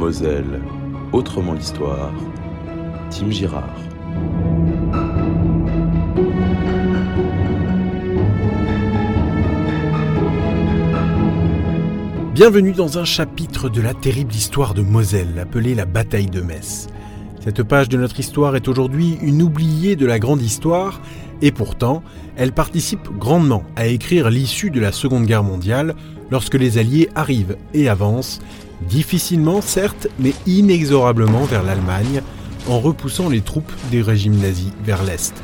Moselle, autrement l'histoire. Tim Girard. Bienvenue dans un chapitre de la terrible histoire de Moselle, appelée la bataille de Metz. Cette page de notre histoire est aujourd'hui une oubliée de la grande histoire, et pourtant, elle participe grandement à écrire l'issue de la Seconde Guerre mondiale lorsque les Alliés arrivent et avancent, difficilement certes, mais inexorablement vers l'Allemagne, en repoussant les troupes des régimes nazis vers l'Est.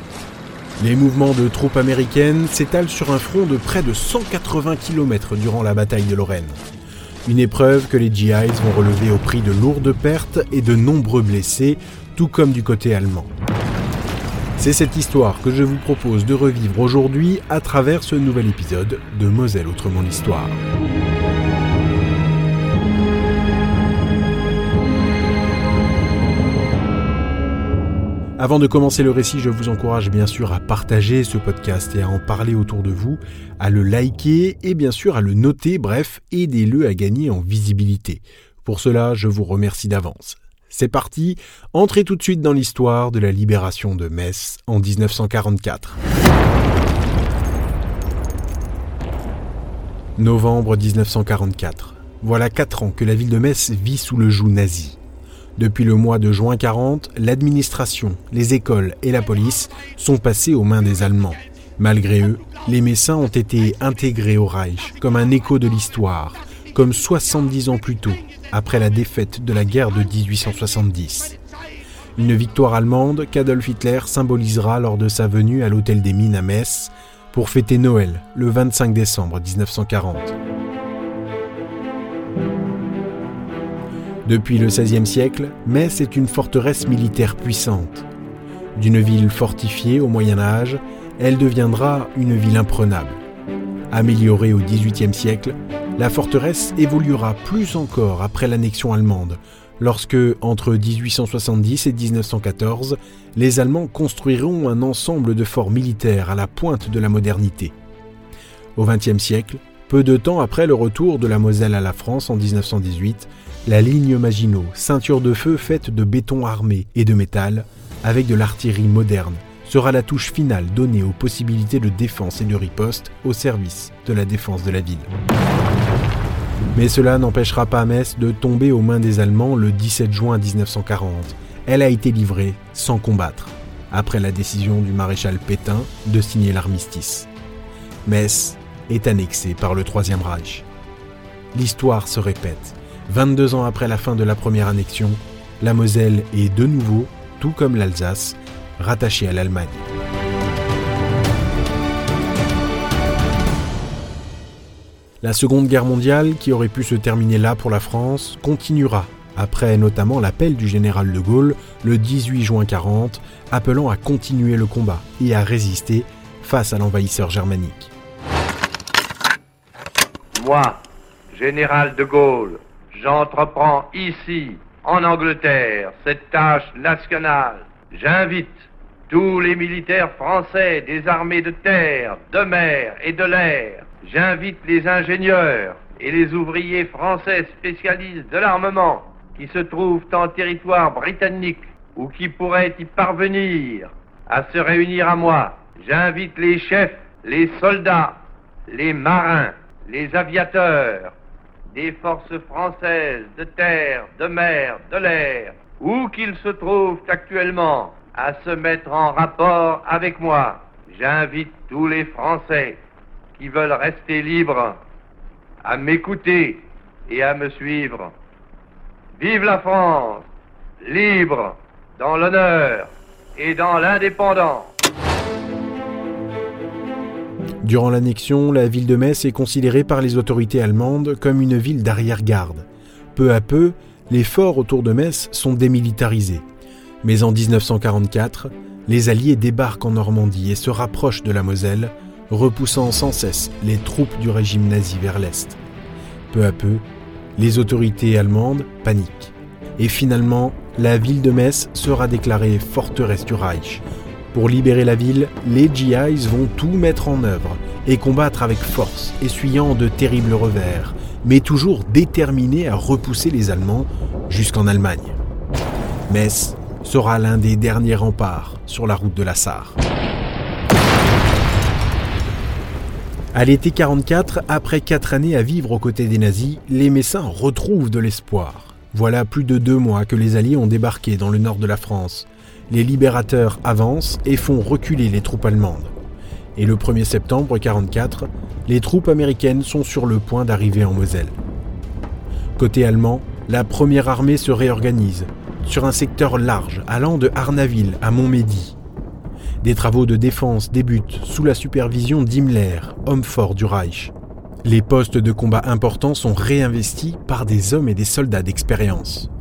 Les mouvements de troupes américaines s'étalent sur un front de près de 180 km durant la bataille de Lorraine. Une épreuve que les GIs vont relever au prix de lourdes pertes et de nombreux blessés, tout comme du côté allemand. C'est cette histoire que je vous propose de revivre aujourd'hui à travers ce nouvel épisode de Moselle Autrement l'Histoire. Avant de commencer le récit, je vous encourage bien sûr à partager ce podcast et à en parler autour de vous, à le liker et bien sûr à le noter, bref, aidez-le à gagner en visibilité. Pour cela, je vous remercie d'avance. C'est parti, entrez tout de suite dans l'histoire de la libération de Metz en 1944. Novembre 1944. Voilà quatre ans que la ville de Metz vit sous le joug nazi. Depuis le mois de juin 40, l'administration, les écoles et la police sont passés aux mains des Allemands. Malgré eux, les Messins ont été intégrés au Reich comme un écho de l'histoire, comme 70 ans plus tôt, après la défaite de la guerre de 1870. Une victoire allemande qu'Adolf Hitler symbolisera lors de sa venue à l'Hôtel des Mines à Metz pour fêter Noël le 25 décembre 1940. Depuis le XVIe siècle, Metz est une forteresse militaire puissante. D'une ville fortifiée au Moyen Âge, elle deviendra une ville imprenable. Améliorée au XVIIIe siècle, la forteresse évoluera plus encore après l'annexion allemande, lorsque, entre 1870 et 1914, les Allemands construiront un ensemble de forts militaires à la pointe de la modernité. Au XXe siècle, peu de temps après le retour de la Moselle à la France en 1918, la ligne Maginot, ceinture de feu faite de béton armé et de métal, avec de l'artillerie moderne, sera la touche finale donnée aux possibilités de défense et de riposte au service de la défense de la ville. Mais cela n'empêchera pas Metz de tomber aux mains des Allemands le 17 juin 1940. Elle a été livrée sans combattre, après la décision du maréchal Pétain de signer l'armistice. Metz est annexée par le Troisième Reich. L'histoire se répète 22 ans après la fin de la première annexion, la Moselle est de nouveau, tout comme l'Alsace, rattachée à l'Allemagne. La Seconde Guerre mondiale, qui aurait pu se terminer là pour la France, continuera, après notamment l'appel du général de Gaulle le 18 juin 40, appelant à continuer le combat et à résister face à l'envahisseur germanique. Moi, général de Gaulle, J'entreprends ici, en Angleterre, cette tâche nationale. J'invite tous les militaires français des armées de terre, de mer et de l'air. J'invite les ingénieurs et les ouvriers français spécialistes de l'armement qui se trouvent en territoire britannique ou qui pourraient y parvenir à se réunir à moi. J'invite les chefs, les soldats, les marins, les aviateurs, des forces françaises de terre, de mer, de l'air, où qu'ils se trouvent actuellement, à se mettre en rapport avec moi. J'invite tous les Français qui veulent rester libres à m'écouter et à me suivre. Vive la France, libre dans l'honneur et dans l'indépendance. Durant l'annexion, la ville de Metz est considérée par les autorités allemandes comme une ville d'arrière-garde. Peu à peu, les forts autour de Metz sont démilitarisés. Mais en 1944, les Alliés débarquent en Normandie et se rapprochent de la Moselle, repoussant sans cesse les troupes du régime nazi vers l'Est. Peu à peu, les autorités allemandes paniquent. Et finalement, la ville de Metz sera déclarée forteresse du Reich. Pour libérer la ville, les GIs vont tout mettre en œuvre et combattre avec force, essuyant de terribles revers, mais toujours déterminés à repousser les Allemands jusqu'en Allemagne. Metz sera l'un des derniers remparts sur la route de la Sarre. À l'été 44, après quatre années à vivre aux côtés des nazis, les Messins retrouvent de l'espoir. Voilà plus de deux mois que les Alliés ont débarqué dans le nord de la France. Les libérateurs avancent et font reculer les troupes allemandes. Et le 1er septembre 44, les troupes américaines sont sur le point d'arriver en Moselle. Côté allemand, la première armée se réorganise sur un secteur large allant de Arnaville à Montmédy. Des travaux de défense débutent sous la supervision d'Himmler, homme fort du Reich. Les postes de combat importants sont réinvestis par des hommes et des soldats d'expérience.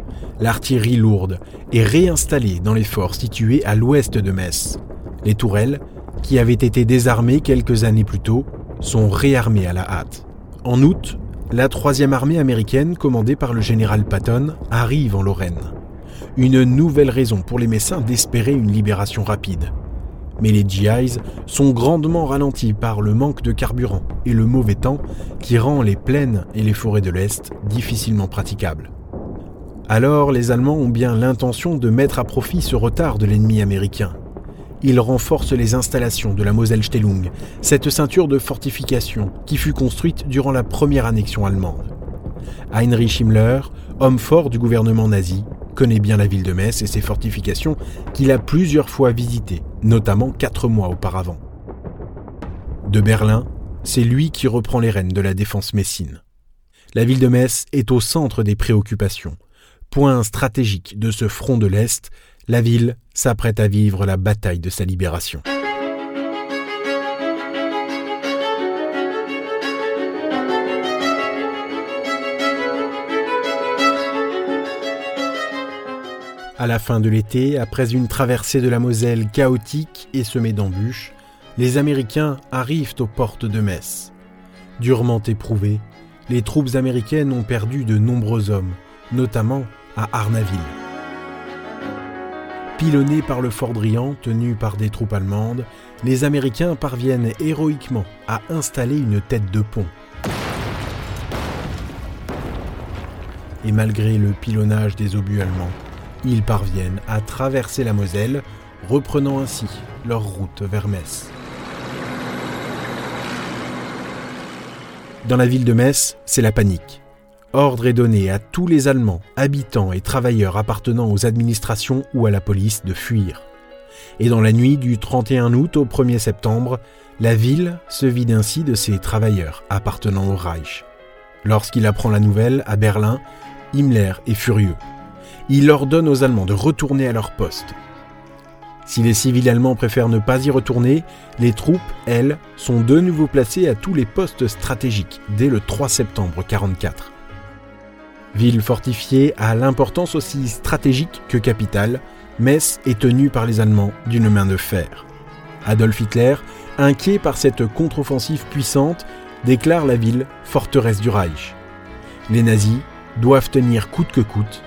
L'artillerie lourde est réinstallée dans les forts situés à l'ouest de Metz. Les tourelles, qui avaient été désarmées quelques années plus tôt, sont réarmées à la hâte. En août, la troisième armée américaine, commandée par le général Patton, arrive en Lorraine. Une nouvelle raison pour les Messins d'espérer une libération rapide. Mais les GIs sont grandement ralentis par le manque de carburant et le mauvais temps qui rend les plaines et les forêts de l'Est difficilement praticables. Alors les Allemands ont bien l'intention de mettre à profit ce retard de l'ennemi américain. Ils renforcent les installations de la Moselle-Stellung, cette ceinture de fortification qui fut construite durant la première annexion allemande. Heinrich Himmler, homme fort du gouvernement nazi, connaît bien la ville de Metz et ses fortifications qu'il a plusieurs fois visitées, notamment quatre mois auparavant. De Berlin, c'est lui qui reprend les rênes de la défense messine. La ville de Metz est au centre des préoccupations. Point stratégique de ce front de l'Est, la ville s'apprête à vivre la bataille de sa libération. À la fin de l'été, après une traversée de la Moselle chaotique et semée d'embûches, les Américains arrivent aux portes de Metz. Durement éprouvées, les troupes américaines ont perdu de nombreux hommes, notamment à Arnaville. Pilonnés par le fort Drian, tenu par des troupes allemandes, les Américains parviennent héroïquement à installer une tête de pont. Et malgré le pilonnage des obus allemands, ils parviennent à traverser la Moselle, reprenant ainsi leur route vers Metz. Dans la ville de Metz, c'est la panique. Ordre est donné à tous les Allemands, habitants et travailleurs appartenant aux administrations ou à la police de fuir. Et dans la nuit du 31 août au 1er septembre, la ville se vide ainsi de ses travailleurs appartenant au Reich. Lorsqu'il apprend la nouvelle à Berlin, Himmler est furieux il ordonne aux Allemands de retourner à leur poste. Si les civils allemands préfèrent ne pas y retourner, les troupes, elles, sont de nouveau placées à tous les postes stratégiques dès le 3 septembre 1944. Ville fortifiée à l'importance aussi stratégique que capitale, Metz est tenue par les Allemands d'une main de fer. Adolf Hitler, inquiet par cette contre-offensive puissante, déclare la ville forteresse du Reich. Les nazis doivent tenir coûte que coûte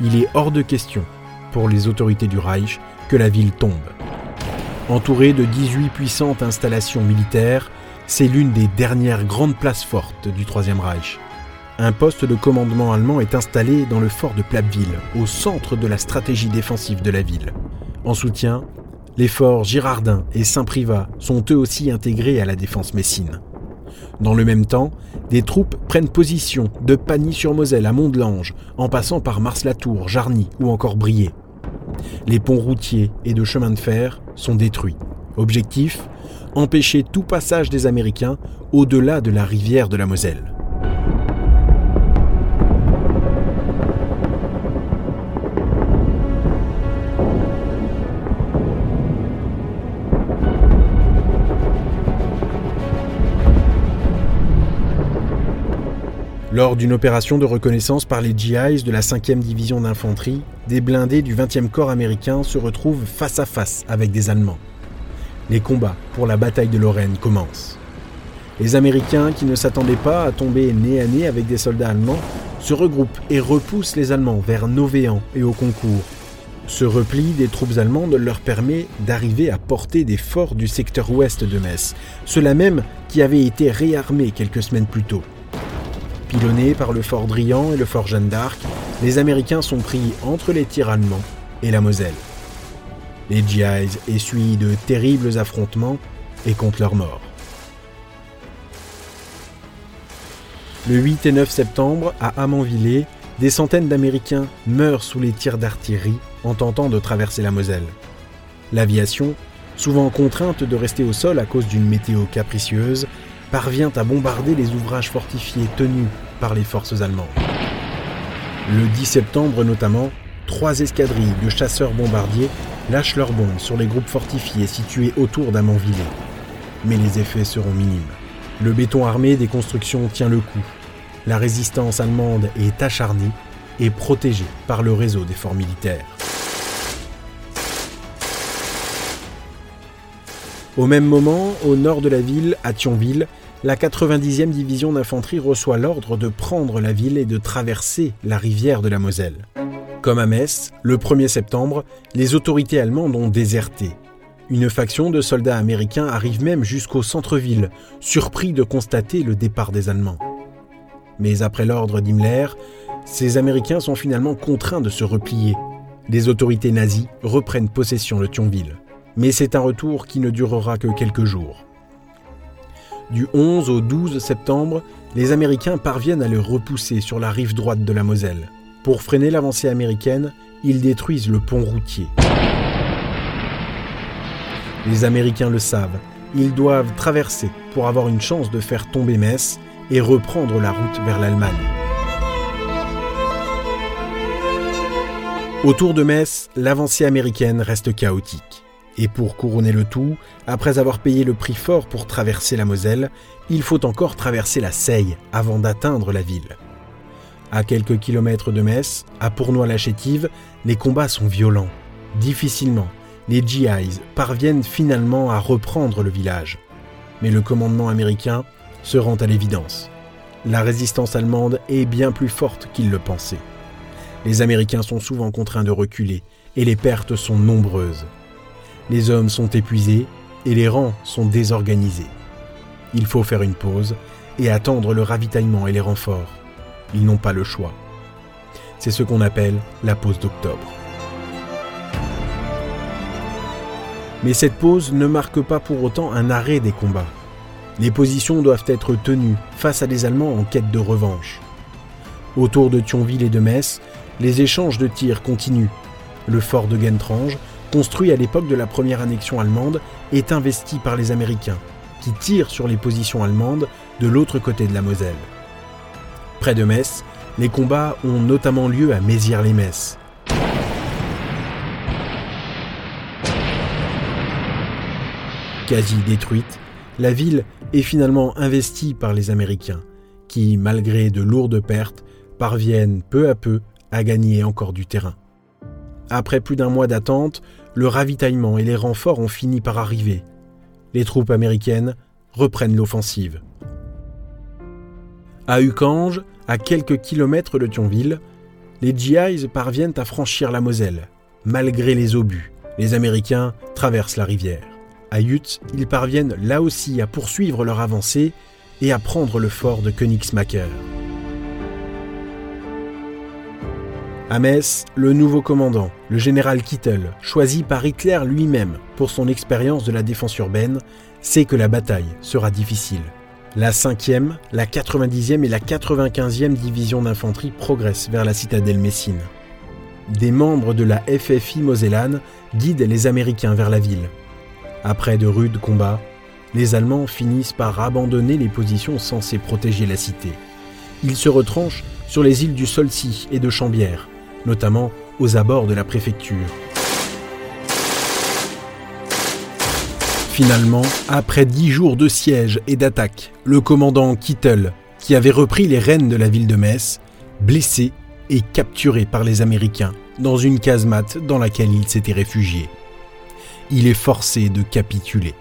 il est hors de question pour les autorités du Reich que la ville tombe. Entourée de 18 puissantes installations militaires, c'est l'une des dernières grandes places fortes du Troisième Reich. Un poste de commandement allemand est installé dans le fort de Plapville, au centre de la stratégie défensive de la ville. En soutien, les forts Girardin et Saint-Privat sont eux aussi intégrés à la défense messine. Dans le même temps, des troupes prennent position de Pagny-sur-Moselle à Mont-de-Lange, en passant par Mars-la-Tour, Jarny ou encore Briey. Les ponts routiers et de chemins de fer sont détruits. Objectif empêcher tout passage des Américains au-delà de la rivière de la Moselle. Lors d'une opération de reconnaissance par les GIs de la 5e division d'infanterie, des blindés du 20e corps américain se retrouvent face à face avec des Allemands. Les combats pour la bataille de Lorraine commencent. Les Américains, qui ne s'attendaient pas à tomber nez à nez avec des soldats allemands, se regroupent et repoussent les Allemands vers Novéan et au concours. Ce repli des troupes allemandes leur permet d'arriver à porter des forts du secteur ouest de Metz, ceux-là même qui avaient été réarmés quelques semaines plus tôt. Pilonnés par le fort Drian et le fort Jeanne d'Arc, les Américains sont pris entre les tirs allemands et la Moselle. Les GIs essuient de terribles affrontements et comptent leurs morts. Le 8 et 9 septembre, à Amanvillers, des centaines d'Américains meurent sous les tirs d'artillerie en tentant de traverser la Moselle. L'aviation, souvent contrainte de rester au sol à cause d'une météo capricieuse, parvient à bombarder les ouvrages fortifiés tenus par les forces allemandes. Le 10 septembre notamment, trois escadrilles de chasseurs bombardiers lâchent leurs bombes sur les groupes fortifiés situés autour d'Amanvillers. Mais les effets seront minimes. Le béton armé des constructions tient le coup. La résistance allemande est acharnée et protégée par le réseau des forts militaires. Au même moment, au nord de la ville, à Thionville, la 90e division d'infanterie reçoit l'ordre de prendre la ville et de traverser la rivière de la Moselle. Comme à Metz, le 1er septembre, les autorités allemandes ont déserté. Une faction de soldats américains arrive même jusqu'au centre-ville, surpris de constater le départ des Allemands. Mais après l'ordre d'Himmler, ces Américains sont finalement contraints de se replier. Les autorités nazies reprennent possession de Thionville mais c'est un retour qui ne durera que quelques jours. Du 11 au 12 septembre, les Américains parviennent à le repousser sur la rive droite de la Moselle. Pour freiner l'avancée américaine, ils détruisent le pont routier. Les Américains le savent, ils doivent traverser pour avoir une chance de faire tomber Metz et reprendre la route vers l'Allemagne. Autour de Metz, l'avancée américaine reste chaotique. Et pour couronner le tout, après avoir payé le prix fort pour traverser la Moselle, il faut encore traverser la Seille avant d'atteindre la ville. À quelques kilomètres de Metz, à Pournois-la-Chétive, les combats sont violents. Difficilement, les GIs parviennent finalement à reprendre le village. Mais le commandement américain se rend à l'évidence. La résistance allemande est bien plus forte qu'ils le pensaient. Les Américains sont souvent contraints de reculer et les pertes sont nombreuses. Les hommes sont épuisés et les rangs sont désorganisés. Il faut faire une pause et attendre le ravitaillement et les renforts. Ils n'ont pas le choix. C'est ce qu'on appelle la pause d'octobre. Mais cette pause ne marque pas pour autant un arrêt des combats. Les positions doivent être tenues face à des Allemands en quête de revanche. Autour de Thionville et de Metz, les échanges de tirs continuent. Le fort de Gentrange construit à l'époque de la première annexion allemande, est investi par les Américains, qui tirent sur les positions allemandes de l'autre côté de la Moselle. Près de Metz, les combats ont notamment lieu à Mézières-les-Metz. Quasi détruite, la ville est finalement investie par les Américains, qui, malgré de lourdes pertes, parviennent peu à peu à gagner encore du terrain. Après plus d'un mois d'attente, le ravitaillement et les renforts ont fini par arriver. Les troupes américaines reprennent l'offensive. À Ucange, à quelques kilomètres de Thionville, les GIs parviennent à franchir la Moselle. Malgré les obus, les Américains traversent la rivière. À Yutz, ils parviennent là aussi à poursuivre leur avancée et à prendre le fort de Königsmacker. À Metz, le nouveau commandant, le général Kittel, choisi par Hitler lui-même pour son expérience de la défense urbaine, sait que la bataille sera difficile. La 5e, la 90e et la 95e division d'infanterie progressent vers la citadelle Messine. Des membres de la FFI Mosellane guident les Américains vers la ville. Après de rudes combats, les Allemands finissent par abandonner les positions censées protéger la cité. Ils se retranchent sur les îles du Solcy et de Chambières, notamment aux abords de la préfecture. Finalement, après dix jours de siège et d'attaque, le commandant Kittel, qui avait repris les rênes de la ville de Metz, blessé et capturé par les Américains dans une casemate dans laquelle il s'était réfugié. Il est forcé de capituler.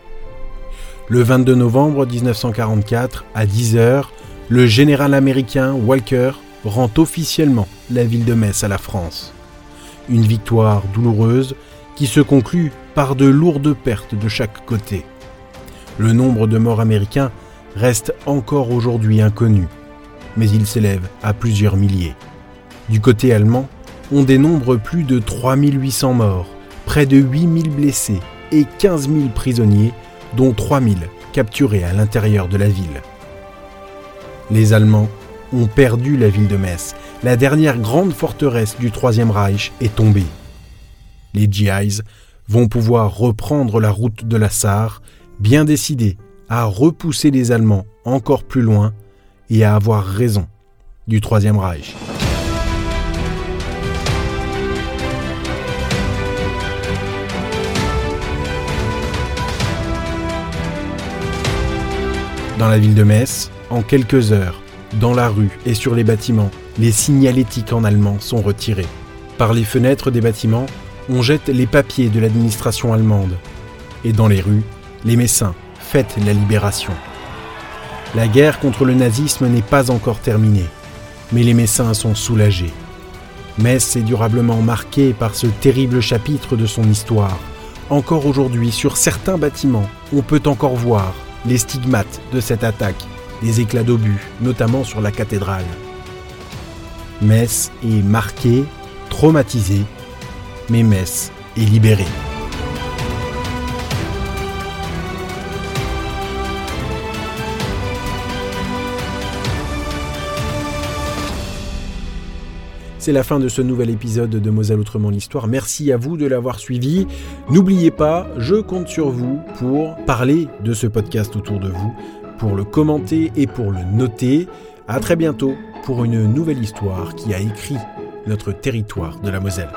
Le 22 novembre 1944, à 10h, le général américain Walker rend officiellement la ville de Metz à la France. Une victoire douloureuse qui se conclut par de lourdes pertes de chaque côté. Le nombre de morts américains reste encore aujourd'hui inconnu, mais il s'élève à plusieurs milliers. Du côté allemand, on dénombre plus de 3800 morts, près de 8000 blessés et 15 000 prisonniers, dont 3000 capturés à l'intérieur de la ville. Les Allemands ont perdu la ville de Metz. La dernière grande forteresse du Troisième Reich est tombée. Les GIs vont pouvoir reprendre la route de la Sarre, bien décidés à repousser les Allemands encore plus loin et à avoir raison du Troisième Reich. Dans la ville de Metz, en quelques heures, dans la rue et sur les bâtiments, les signalétiques en allemand sont retirés. Par les fenêtres des bâtiments, on jette les papiers de l'administration allemande. Et dans les rues, les Messins fêtent la libération. La guerre contre le nazisme n'est pas encore terminée, mais les Messins sont soulagés. Metz est durablement marqué par ce terrible chapitre de son histoire. Encore aujourd'hui, sur certains bâtiments, on peut encore voir les stigmates de cette attaque, les éclats d'obus, notamment sur la cathédrale. Metz est marqué, traumatisé, mais Metz est libéré. C'est la fin de ce nouvel épisode de Moselle Autrement l'Histoire. Merci à vous de l'avoir suivi. N'oubliez pas, je compte sur vous pour parler de ce podcast autour de vous, pour le commenter et pour le noter. À très bientôt pour une nouvelle histoire qui a écrit notre territoire de la Moselle.